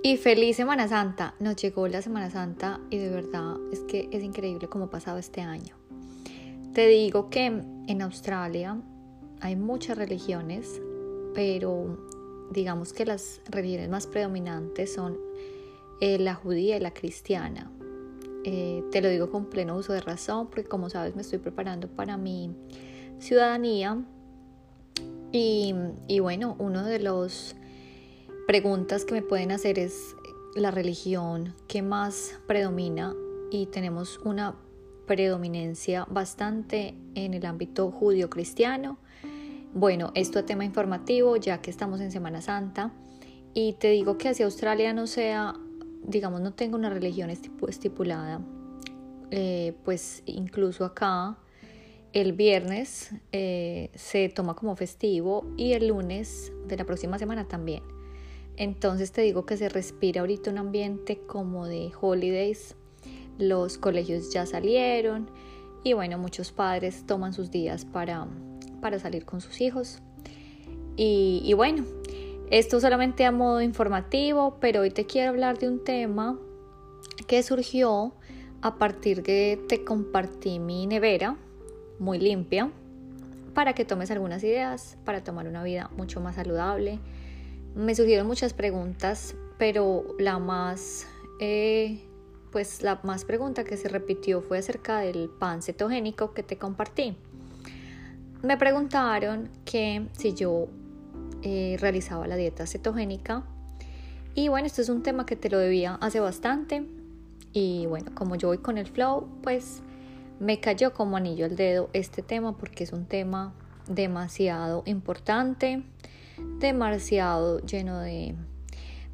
Y feliz Semana Santa. Nos llegó la Semana Santa y de verdad es que es increíble cómo ha pasado este año. Te digo que en Australia hay muchas religiones, pero digamos que las religiones más predominantes son eh, la judía y la cristiana. Eh, te lo digo con pleno uso de razón porque como sabes me estoy preparando para mi ciudadanía y, y bueno, uno de los preguntas que me pueden hacer es la religión que más predomina y tenemos una predominancia bastante en el ámbito judío-cristiano. Bueno, esto es tema informativo ya que estamos en Semana Santa y te digo que hacia Australia no sea, digamos, no tengo una religión estipulada, eh, pues incluso acá el viernes eh, se toma como festivo y el lunes de la próxima semana también. Entonces te digo que se respira ahorita un ambiente como de holidays. Los colegios ya salieron y bueno, muchos padres toman sus días para, para salir con sus hijos. Y, bueno, esto solamente a modo informativo, pero hoy te quiero hablar de un tema que surgió a partir de te compartí mi nevera muy limpia para que tomes algunas ideas para tomar una vida mucho más saludable me surgieron muchas preguntas, pero la más, eh, pues la más pregunta que se repitió fue acerca del pan cetogénico que te compartí. Me preguntaron que si yo eh, realizaba la dieta cetogénica. Y bueno, esto es un tema que te lo debía hace bastante. Y bueno, como yo voy con el flow, pues me cayó como anillo al dedo este tema porque es un tema demasiado importante demasiado lleno de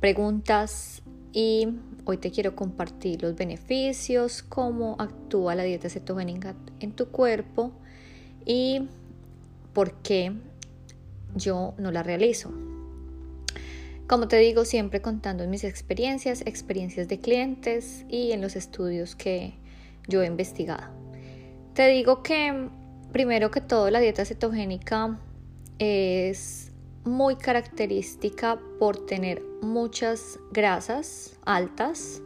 preguntas y hoy te quiero compartir los beneficios, cómo actúa la dieta cetogénica en tu cuerpo y por qué yo no la realizo. Como te digo, siempre contando mis experiencias, experiencias de clientes y en los estudios que yo he investigado. Te digo que primero que todo la dieta cetogénica es muy característica por tener muchas grasas altas,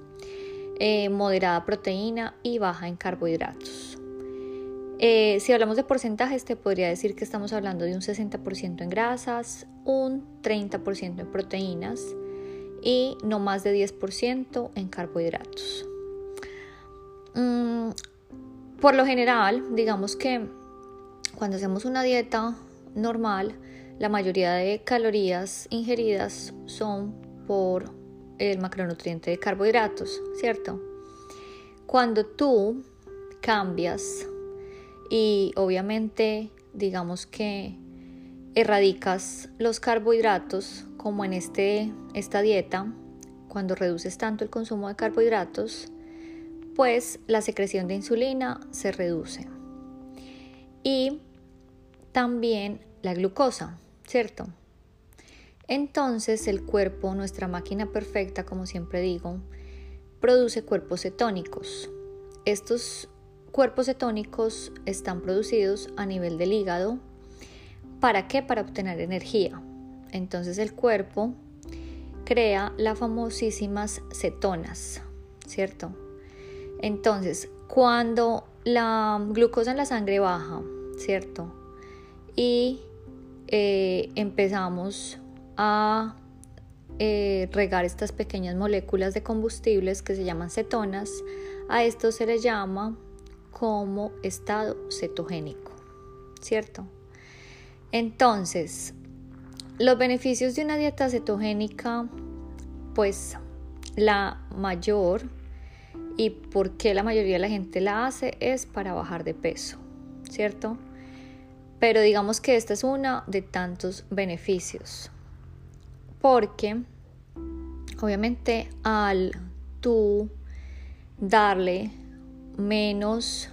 eh, moderada proteína y baja en carbohidratos. Eh, si hablamos de porcentajes, te podría decir que estamos hablando de un 60% en grasas, un 30% en proteínas y no más de 10% en carbohidratos. Mm, por lo general, digamos que cuando hacemos una dieta normal, la mayoría de calorías ingeridas son por el macronutriente de carbohidratos, ¿cierto? Cuando tú cambias y obviamente digamos que erradicas los carbohidratos como en este, esta dieta, cuando reduces tanto el consumo de carbohidratos, pues la secreción de insulina se reduce. Y también la glucosa. ¿Cierto? Entonces el cuerpo, nuestra máquina perfecta, como siempre digo, produce cuerpos cetónicos. Estos cuerpos cetónicos están producidos a nivel del hígado. ¿Para qué? Para obtener energía. Entonces el cuerpo crea las famosísimas cetonas, ¿cierto? Entonces, cuando la glucosa en la sangre baja, ¿cierto? Y eh, empezamos a eh, regar estas pequeñas moléculas de combustibles que se llaman cetonas. A esto se le llama como estado cetogénico, ¿cierto? Entonces, los beneficios de una dieta cetogénica, pues la mayor y por qué la mayoría de la gente la hace es para bajar de peso, ¿cierto? Pero digamos que esta es una de tantos beneficios. Porque obviamente al tú darle menos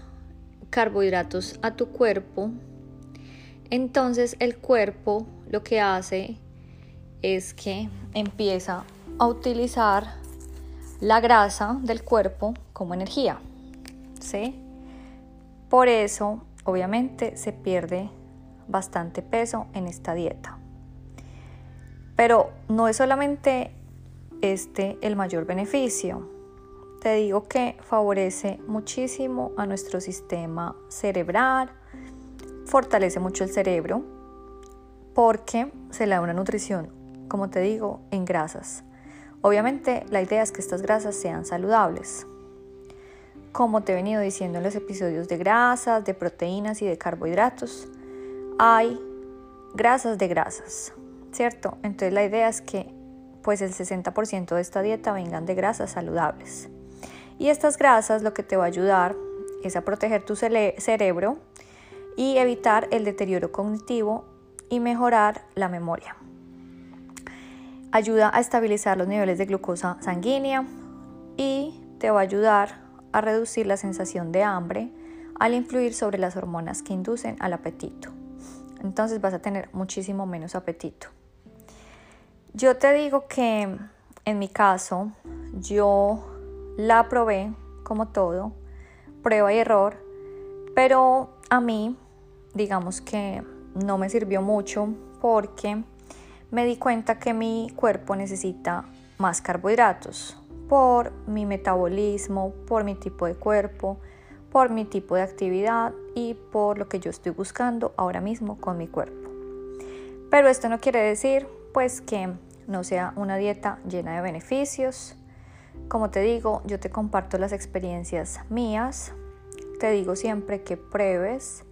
carbohidratos a tu cuerpo, entonces el cuerpo lo que hace es que empieza a utilizar la grasa del cuerpo como energía. ¿Sí? Por eso obviamente se pierde bastante peso en esta dieta. Pero no es solamente este el mayor beneficio? Te digo que favorece muchísimo a nuestro sistema cerebral, fortalece mucho el cerebro porque se le da una nutrición, como te digo, en grasas. Obviamente la idea es que estas grasas sean saludables. Como te he venido diciendo en los episodios de grasas, de proteínas y de carbohidratos, hay grasas de grasas, ¿cierto? Entonces la idea es que pues el 60% de esta dieta vengan de grasas saludables. Y estas grasas lo que te va a ayudar es a proteger tu cerebro y evitar el deterioro cognitivo y mejorar la memoria. Ayuda a estabilizar los niveles de glucosa sanguínea y te va a ayudar a reducir la sensación de hambre al influir sobre las hormonas que inducen al apetito. Entonces vas a tener muchísimo menos apetito. Yo te digo que en mi caso yo la probé como todo, prueba y error, pero a mí digamos que no me sirvió mucho porque me di cuenta que mi cuerpo necesita más carbohidratos por mi metabolismo, por mi tipo de cuerpo, por mi tipo de actividad y por lo que yo estoy buscando ahora mismo con mi cuerpo. Pero esto no quiere decir pues que no sea una dieta llena de beneficios. Como te digo, yo te comparto las experiencias mías. Te digo siempre que pruebes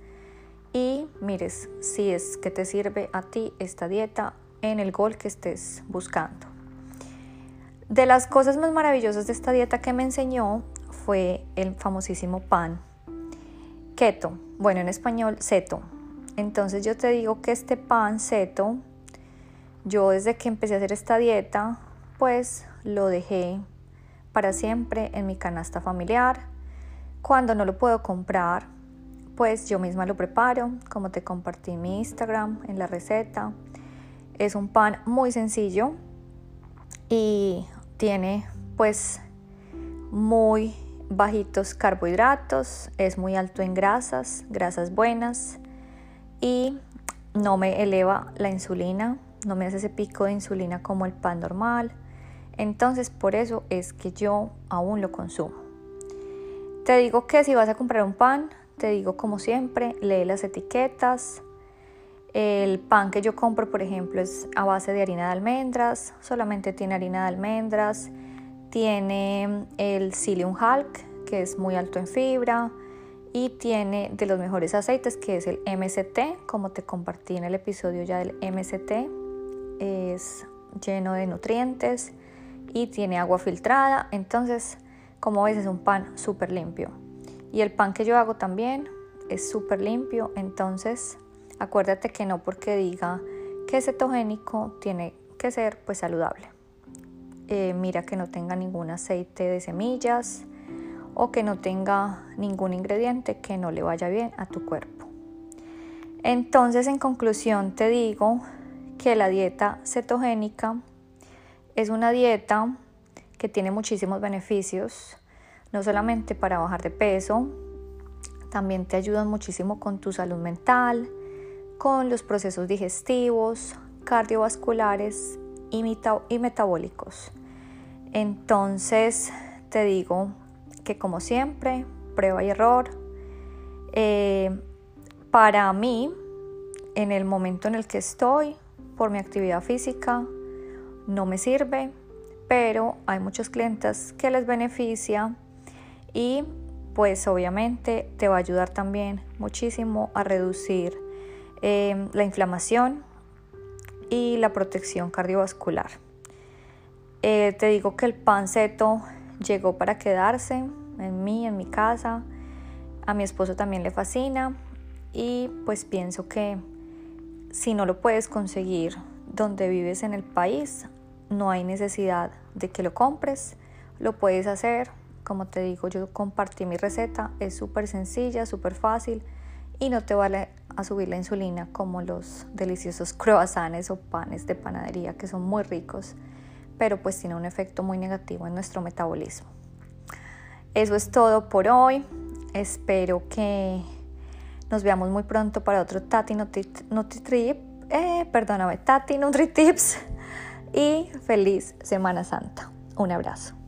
y mires si es que te sirve a ti esta dieta en el gol que estés buscando. De las cosas más maravillosas de esta dieta que me enseñó fue el famosísimo pan keto, bueno en español seto. Entonces yo te digo que este pan seto, yo desde que empecé a hacer esta dieta, pues lo dejé para siempre en mi canasta familiar. Cuando no lo puedo comprar, pues yo misma lo preparo, como te compartí en mi Instagram, en la receta. Es un pan muy sencillo y tiene pues muy bajitos carbohidratos, es muy alto en grasas, grasas buenas y no me eleva la insulina, no me hace ese pico de insulina como el pan normal. Entonces por eso es que yo aún lo consumo. Te digo que si vas a comprar un pan, te digo como siempre, lee las etiquetas. El pan que yo compro, por ejemplo, es a base de harina de almendras, solamente tiene harina de almendras, tiene el psyllium hulk, que es muy alto en fibra, y tiene de los mejores aceites, que es el MCT, como te compartí en el episodio ya del MCT. Es lleno de nutrientes y tiene agua filtrada, entonces como ves es un pan súper limpio. Y el pan que yo hago también es súper limpio, entonces acuérdate que no porque diga que cetogénico tiene que ser pues saludable. Eh, mira que no tenga ningún aceite de semillas o que no tenga ningún ingrediente que no le vaya bien a tu cuerpo. Entonces en conclusión te digo que la dieta cetogénica es una dieta que tiene muchísimos beneficios no solamente para bajar de peso, también te ayudan muchísimo con tu salud mental, con los procesos digestivos, cardiovasculares y, metabólicos. Entonces te digo que como siempre, prueba y error. Eh, para mí, en el momento en el que estoy, por mi actividad física, no me sirve, pero hay muchos clientes que les beneficia y pues obviamente te va a ayudar también muchísimo a reducir em, la inflamación y la protección cardiovascular. Eh, te digo que el panceto llegó para quedarse en mí, en mi casa. A mi esposo también le fascina y pues pienso que si no lo puedes conseguir donde vives en el país, no hay necesidad de que lo compres, lo puedes hacer como te digo, yo compartí mi receta, es súper sencilla, súper fácil y no te vale a subir la insulina como los deliciosos croissants o panes de panadería que son muy ricos, pero pues tiene un efecto muy negativo en nuestro metabolismo. Eso es todo por hoy. Espero que nos veamos muy pronto para otro Tati Nutri. Eh, perdóname, Tati Nutri Tips. y feliz Semana Santa. Un abrazo.